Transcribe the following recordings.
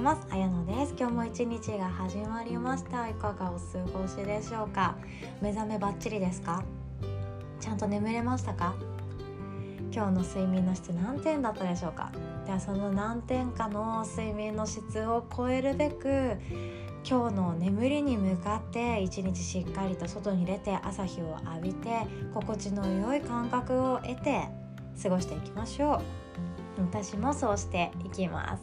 います。あやのです。今日も一日が始まりました。いかがお過ごしでしょうか？目覚めバッチリですか？ちゃんと眠れましたか？今日の睡眠の質何点だったでしょうか？ではその何点かの睡眠の質を超えるべく今日の眠りに向かって一日しっかりと外に出て朝日を浴びて心地の良い感覚を得て過ごしていきましょう。私もそうしていきます。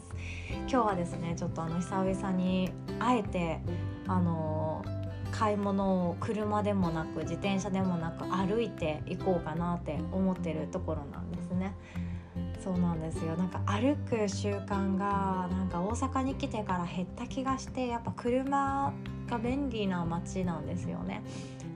今日はですねちょっとあの久々にあえてあの買い物を車でもなく自転車でもなく歩いていこうかなって思ってるところなんですね。そうなんですよ。なんか歩く習慣がなんか大阪に来てから減った気がしてやっぱ車が便利な街なんですよね。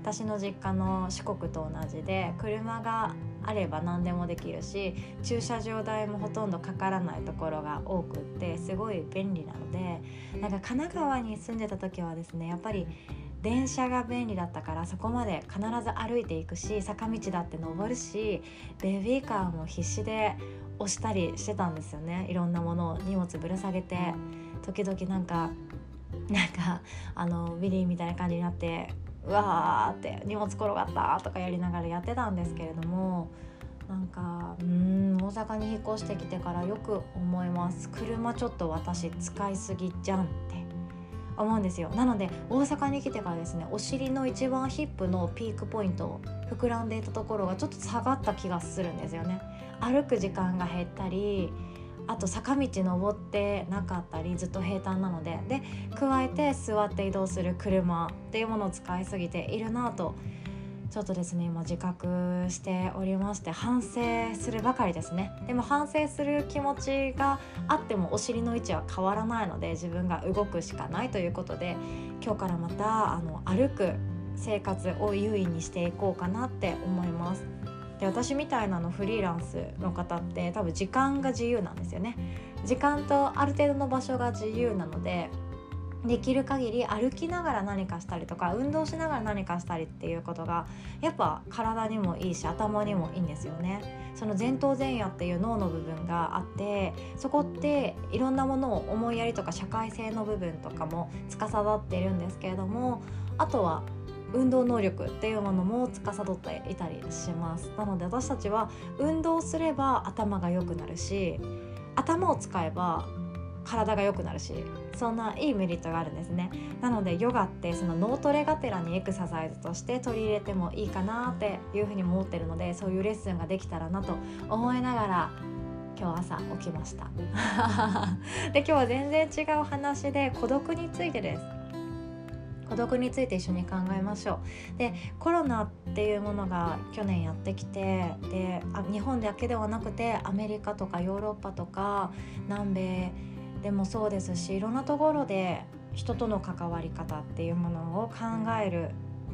私の実家の四国と同じで車があれば何でもできるし駐車場代もほとんどかからないところが多くってすごい便利なのでなんか神奈川に住んでた時はですねやっぱり電車が便利だったからそこまで必ず歩いていくし坂道だって登るしベビーカーも必死で押したりしてたんですよね。いろんなものを荷物ぶら下げて時々なんかなんかあのビリーみたいな感じになってうわーって荷物転がったとかやりながらやってたんですけれどもなんかうん大阪に引っ越してきてからよく思います。車ちょっと私使いすぎじゃんって思うんですよ。なので大阪に来てからですねお尻の一番ヒップのピークポイント膨らんでいたところがちょっと下がった気がするんですよね。歩く時間が減ったりあと坂道登ってなかったりずっと平坦なのでで加えて座って移動する車っていうものを使いすぎているなとちょっとですね今自覚しておりまして反省するばかりですね。でも反省する気持ちがあってもお尻の位置は変わらないので自分が動くしかないということで今日からまたあの歩く生活を優位にしていこうかなって思います。で私みたいなのフリーランスの方って多分時間が自由なんですよね。時間とある程度の場所が自由なのでできる限り歩きながら何かしたりとか運動しながら何かしたりっていうことがやっぱ体にもいいし頭にもいいんですよね。その前頭前野っていう脳の部分があってそこっていろんなものを思いやりとか社会性の部分とかも司っているんですけれどもあとは運動能力っていうものも司っていたりします。なので私たちは運動すれば頭が良くなるし頭を使えば体が良くなるしそんないいメリットがあるんですね。なのでヨガってその脳トレがてらにエクササイズとして取り入れてもいいかなっていうふうに思ってるのでそういうレッスンができたらなと思いながら今日朝起きました。で今日は全然違う話で孤独についてです。孤独について一緒に考えましょう。でコロナっていうものが去年やってきてであ日本だけではなくてアメリカとかヨーロッパとか南米でもそうですしいろんなところで人との関わり方っていうものを考える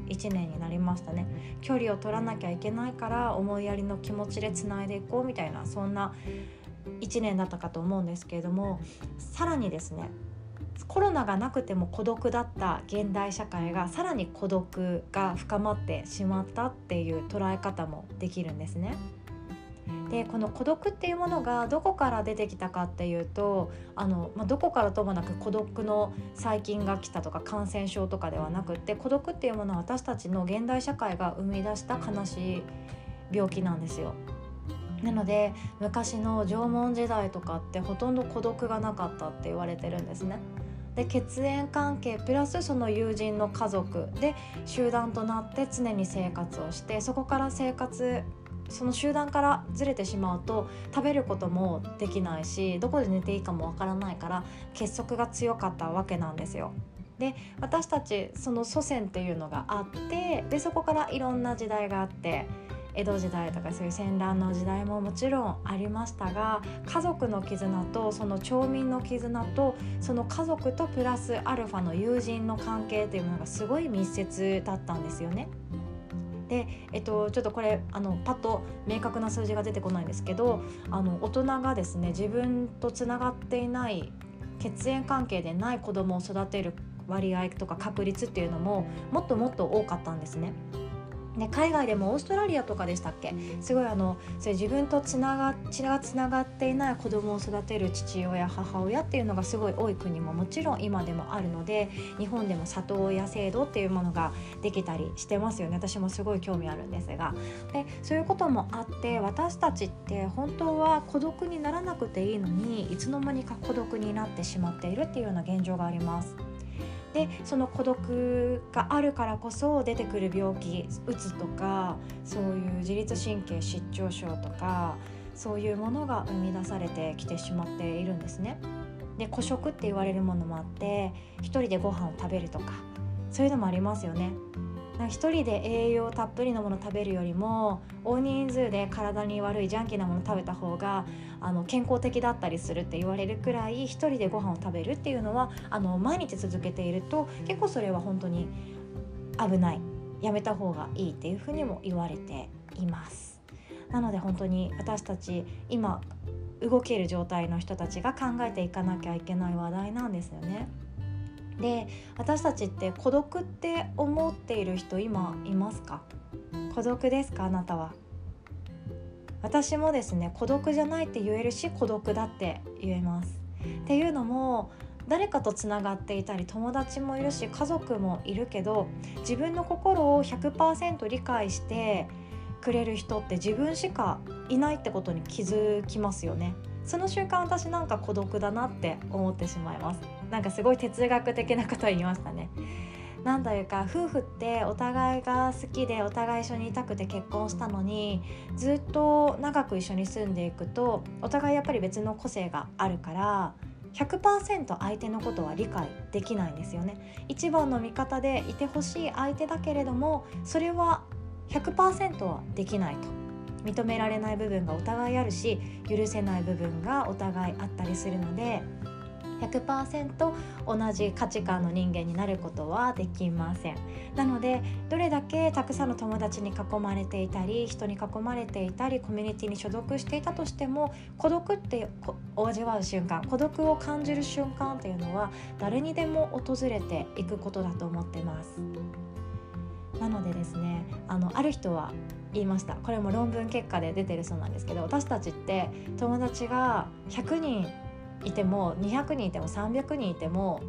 1年になりましたね。距離を取らなきゃいけないから思いやりの気持ちでつないでいこうみたいなそんな1年だったかと思うんですけれどもさらにですねコロナがなくても孤独だった現代社会がさらに孤独が深まってしまったっていう捉え方もできるんですね。でこの孤独っていうものがどこから出てきたかっていうとあの、まあ、どこからともなく孤独の細菌が来たとか感染症とかではなくって孤独っていうものは私たちの現代社会が生み出した悲しい病気なんですよ。なので昔の縄文時代とかってほとんど孤独がなかったって言われてるんですね。で血縁関係プラスその友人の家族で集団となって常に生活をしてそこから生活その集団からずれてしまうと食べることもできないしどこで寝ていいかもわからないから結束が強かったわけなんですよ。で私たちその祖先っていうのがあってでそこからいろんな時代があって江戸時代とかそういう戦乱の時代ももちろんありましたが家族の絆とその町民の絆とその家族とプラスアルファの友人の関係というものがすごい密接だったんですよね。で、えっと、ちょっとこれあのパッと明確な数字が出てこないんですけどあの大人がですね自分とつながっていない血縁関係でない子供を育てる割合とか確率っていうのももっともっと多かったんですね。ね、海外でもオーストラリアとかでしたっけ？すごいあのそれ自分とつなが血がつながっていない子供を育てる父親母親っていうのがすごい多い国ももちろん今でもあるので日本でも里親制度っていうものができたりしてますよね。私もすごい興味あるんですが。でそういうこともあって私たちって本当は孤独にならなくていいのにいつの間にか孤独になってしまっているっていうような現状があります。でその孤独があるからこそ出てくる病気うつとかそういう自律神経失調症とかそういうものが生み出されてきてしまっているんですね。で孤食って言われるものもあって一人でご飯を食べるとかそういうのもありますよね。一人で栄養たっぷりのもの食べるよりも大人数で体に悪いジャンキーなもの食べた方があの健康的だったりするって言われるくらい一人でご飯を食べるっていうのはあの毎日続けていると結構それは本当に危ないやめた方がいいっていうふうにも言われています。なので本当に私たち今動ける状態の人たちが考えていかなきゃいけない話題なんですよね。で私たちって孤独って思っている人今いますか？孤独ですか？あなたは。私もですね孤独じゃないって言えるし孤独だって言えます。っていうのも誰かとつながっていたり友達もいるし家族もいるけど自分の心を100%理解してくれる人って自分しかいないってことに気づきますよね。その瞬間私なんか孤独だなって思ってしまいます。なんかすごい哲学的なことを言いましたね。なんというか夫婦ってお互いが好きでお互い一緒にいたくて結婚したのにずっと長く一緒に住んでいくとお互いやっぱり別の個性があるから100%相手のことは理解できないんですよね一番の味方でいてほしい相手だけれどもそれは100%はできないと認められない部分がお互いあるし許せない部分がお互いあったりするので100%同じ価値観の人間になることはできません。なのでどれだけたくさんの友達に囲まれていたり人に囲まれていたりコミュニティに所属していたとしても孤独って味わう瞬間孤独を感じる瞬間っていうのは誰にでも訪れていくことだと思ってます。なのでですねあのある人は言いました。これも論文結果で出てるそうなんですけど私たちって友達が100人いても200人いても300人いても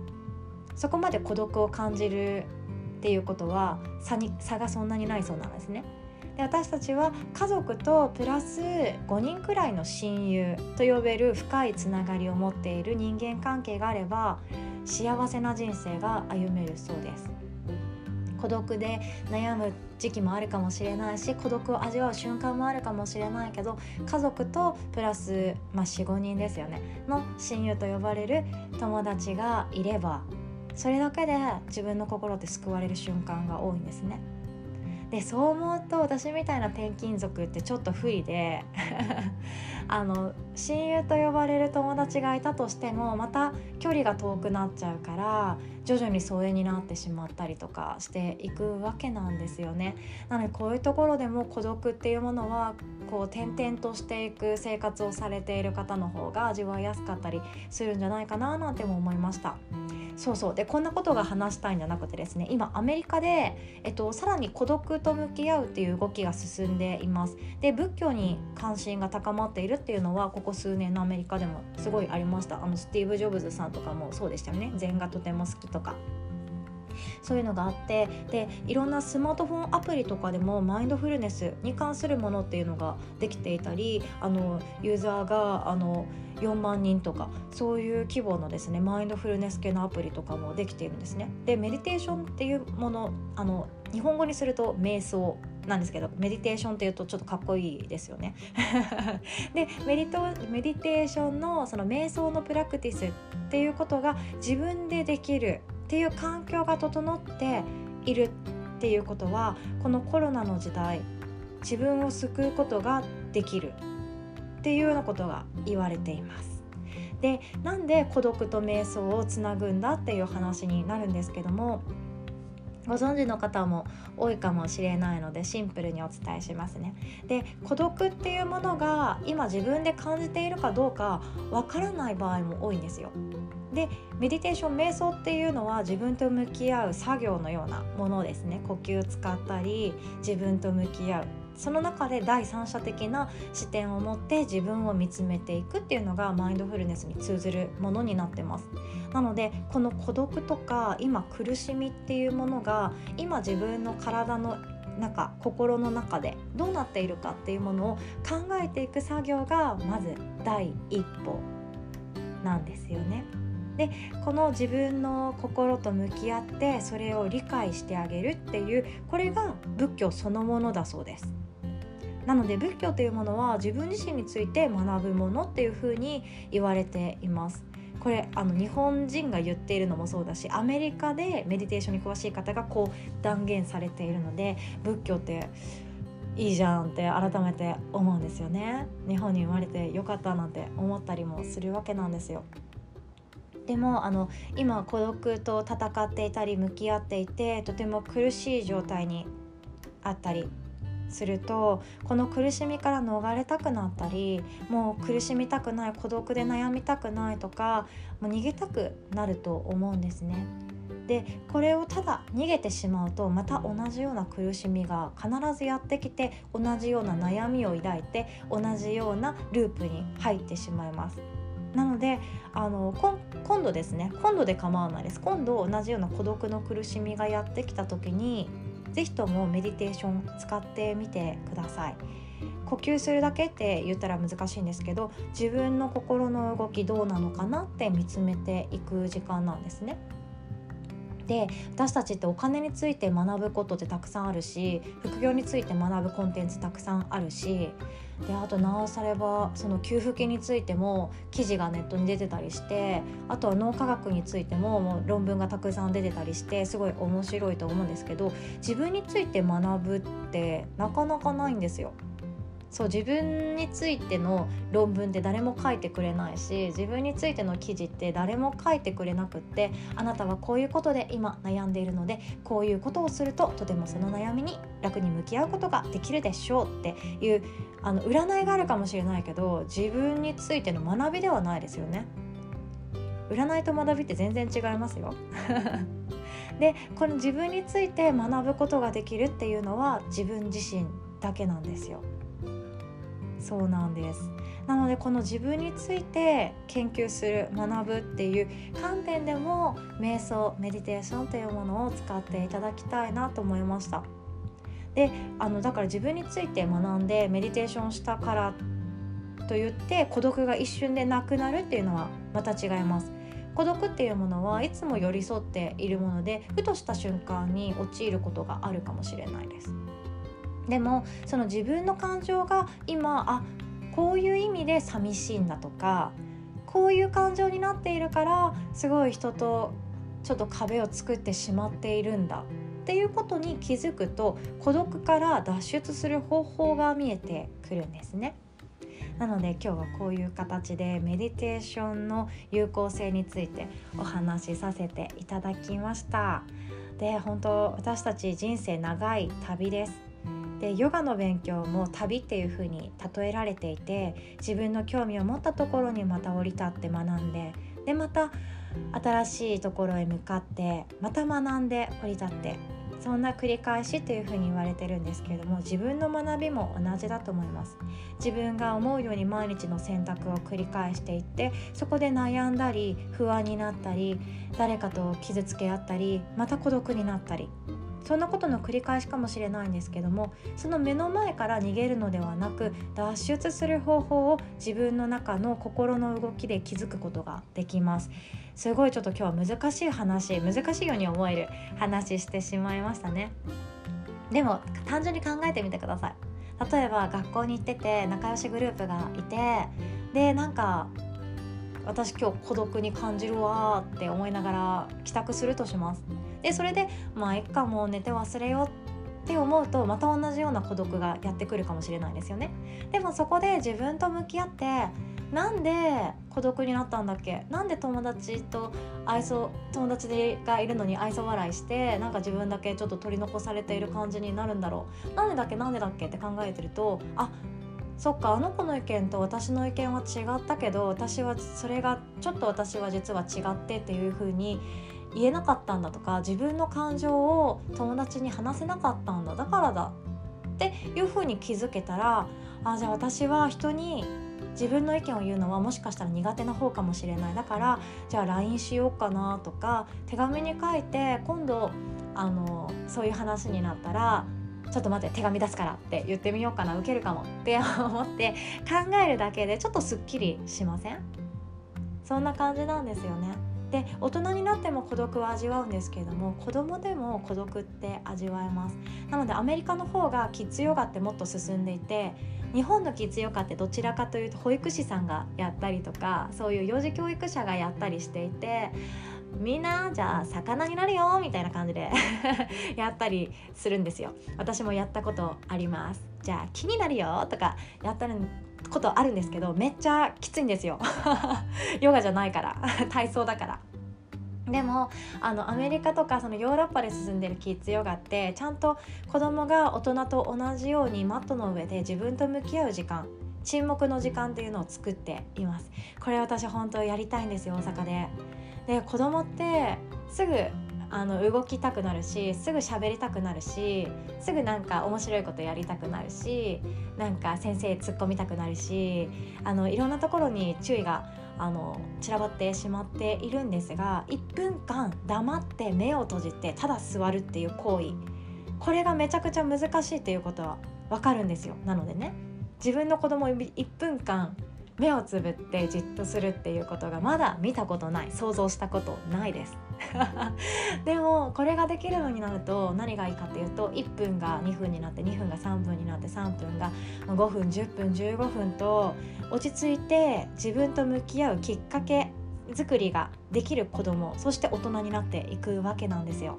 そこまで孤独を感じるっていうことは差に差がそんなにないそうなんですね。で私たちは家族とプラス5人くらいの親友と呼べる深いつながりを持っている人間関係があれば幸せな人生が歩めるそうです。孤独で悩む時期もあるかもしれないし孤独を味わう瞬間もあるかもしれないけど家族とプラス、まあ、45人ですよねの親友と呼ばれる友達がいればそれだけで自分の心って救われる瞬間が多いんですね。でそう思うと私みたいな転勤族ってちょっと不利で あの親友と呼ばれる友達がいたとしてもまた距離が遠くなっちゃうから徐々に疎遠になってしまったりとかしていくわけなんですよね。なのでこういうところでも孤独っていうものはこう転々としていく生活をされている方の方が味わいやすかったりするんじゃないかななんても思いました。そうそう。でこんなことが話したいんじゃなくてですね今アメリカで、えっと、さらに孤独と向き合うっていう動きが進んでいます。で仏教に関心が高まっているっていうのはここ数年のアメリカでもすごいありました。あのスティーブ・ジョブズさんとかもそうでしたよね。禅がとても好きとか。そういうのがあってでいろんなスマートフォンアプリとかでもマインドフルネスに関するものっていうのができていたりあのユーザーがあの4万人とかそういう規模のですねマインドフルネス系のアプリとかもできているんですね。でメディテーションっていうものあの日本語にすると瞑想なんですけどメディテーションっていうとちょっとかっこいいですよね。でメディトメディテーションのその瞑想のプラクティスっていうことが自分でできるっていう環境が整っているっていうことはこのコロナの時代自分を救うことができるっていうようなことが言われています。でなんで孤独と瞑想をつなぐんだっていう話になるんですけどもご存知の方も多いかもしれないのでシンプルにお伝えしますね。で孤独っていうものが今自分で感じているかどうかわからない場合も多いんですよ。でメディテーション瞑想っていうのは自分と向き合う作業のようなものですね。呼吸使ったり自分と向き合う。その中で第三者的な視点を持って自分を見つめていくっていうのがマインドフルネスに通ずるものになってます。なのでこの孤独とか今苦しみっていうものが今自分の体の中心の中でどうなっているかっていうものを考えていく作業がまず第一歩なんですよね。でこの自分の心と向き合ってそれを理解してあげるっていうこれが仏教そのものだそうです。なので仏教というものは自分自身について学ぶものっていうふうに言われています。これあの日本人が言っているのもそうだしアメリカでメディテーションに詳しい方がこう断言されているので仏教っていいじゃんって改めて思うんですよね日本に生まれてよかったなんて思ったりもするわけなんですよでもあの今孤独と戦っていたり向き合っていてとても苦しい状態にあったりするとこの苦しみから逃れたくなったりもう苦しみたくない孤独で悩みたくないとかもう逃げたくなると思うんですね。でこれをただ逃げてしまうとまた同じような苦しみが必ずやってきて同じような悩みを抱いて同じようなループに入ってしまいます。なのであの今度ですね今度で構わないです今度同じような孤独の苦しみがやってきた時に是非ともメディテーション使ってみてください。呼吸するだけって言ったら難しいんですけど自分の心の動きどうなのかなって見つめていく時間なんですね。で私たちってお金について学ぶことってたくさんあるし副業について学ぶコンテンツたくさんあるしであとなおさればその給付金についても記事がネットに出てたりしてあとは脳科学についてももう論文がたくさん出てたりしてすごい面白いと思うんですけど自分について学ぶってなかなかないんですよ。そう自分についての論文って誰も書いてくれないし自分についての記事って誰も書いてくれなくってあなたはこういうことで今悩んでいるのでこういうことをするととてもその悩みに楽に向き合うことができるでしょうっていうあの占いがあるかもしれないけど自分についての学びではないですよね。占いと学びって全然違いますよ。でこの自分について学ぶことができるっていうのは自分自身だけなんですよ。そうなんです。なのでこの自分について研究する学ぶっていう観点でも瞑想メディテーションというものを使っていただきたいなと思いました。であのだから自分について学んでメディテーションしたからといって孤独が一瞬でなくなるっていうのはまた違います。孤独っていうものはいつも寄り添っているものでふとした瞬間に陥ることがあるかもしれないです。でもその自分の感情が今あこういう意味で寂しいんだとかこういう感情になっているからすごい人とちょっと壁を作ってしまっているんだっていうことに気づくと孤独から脱出する方法が見えてくるんですね。なので今日はこういう形でメディテーションの有効性についてお話しさせていただきました。で本当私たち人生長い旅です。でヨガの勉強も旅っていう風に例えられていて自分の興味を持ったところにまた降り立って学んででまた新しいところへ向かってまた学んで降り立ってそんな繰り返しというふうに言われてるんですけれども自分の学びも同じだと思います。自分が思うように毎日の選択を繰り返していってそこで悩んだり不安になったり誰かと傷つけ合ったりまた孤独になったりそんなことの繰り返しかもしれないんですけどもその目の前から逃げるのではなく脱出する方法を自分の中の心の動きで気づくことができます。すごいちょっと今日は難しい話難しいように思える話してしまいましたね。でも単純に考えてみてください。例えば学校に行ってて仲良しグループがいてでなんか私今日孤独に感じるわって思いながら帰宅するとします。でそれでまあいっかもう寝て忘れようって思うとまた同じような孤独がやってくるかもしれないですよね。でもそこで自分と向き合ってなんで孤独になったんだっけ？なんで友達と愛想友達がいるのに愛想笑いしてなんか自分だけちょっと取り残されている感じになるんだろう？なんでだっけ？なんでだっけ？って考えてるとあそっかあの子の意見と私の意見は違ったけど私はそれがちょっと私は実は違ってっていう風に言えなかったんだとか自分の感情を友達に話せなかったんだだからだっていう風に気づけたらあじゃあ私は人に自分の意見を言うのはもしかしたら苦手な方かもしれないだからじゃあ LINE しようかなとか手紙に書いて今度あのそういう話になったらちょっと待って手紙出すからって言ってみようかな受けるかもって 思って考えるだけでちょっとすっきりしません？そんな感じなんですよね。で大人になっても孤独は味わうんですけれども子供でも孤独って味わえます。なのでアメリカの方がキッズヨガってもっと進んでいて日本のキッズヨガってどちらかというと保育士さんがやったりとかそういう幼児教育者がやったりしていてみんなじゃあ魚になるよみたいな感じで やったりするんですよ。私もやったことあります。じゃあ木になるよとかやったことあるんですけどめっちゃきついんですよ。ヨガじゃないから 体操だから。でもあのアメリカとかそのヨーロッパで進んでるキッズヨガってちゃんと子供が大人と同じようにマットの上で自分と向き合う時間沈黙の時間っていうのを作っています。これ私本当やりたいんですよ大阪で。で子供ってすぐあの動きたくなるしすぐ喋りたくなるしすぐなんか面白いことやりたくなるしなんか先生突っ込みたくなるしあのいろんなところに注意があの散らばってしまっているんですが1分間黙って目を閉じてただ座るっていう行為。これがめちゃくちゃ難しいっていうことは分かるんですよ。なのでね。自分の子供1分間目をつぶってじっとするっていうことがまだ見たことない想像したことないです。でもこれができるようになると何がいいかっていうと1分が2分になって2分が3分になって3分が5分10分15分と落ち着いて自分と向き合うきっかけ作りができる子供そして大人になっていくわけなんですよ。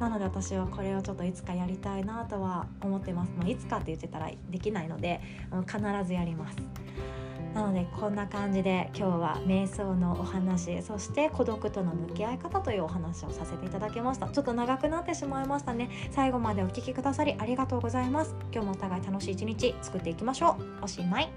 なので私はこれをちょっといつかやりたいなとは思ってます、まあ、いつかって言ってたらできないので必ずやります。なのでこんな感じで今日は瞑想のお話そして孤独との向き合い方というお話をさせていただきました。ちょっと長くなってしまいましたね。最後までお聴きくださりありがとうございます。今日もお互い楽しい一日作っていきましょう。おしまい。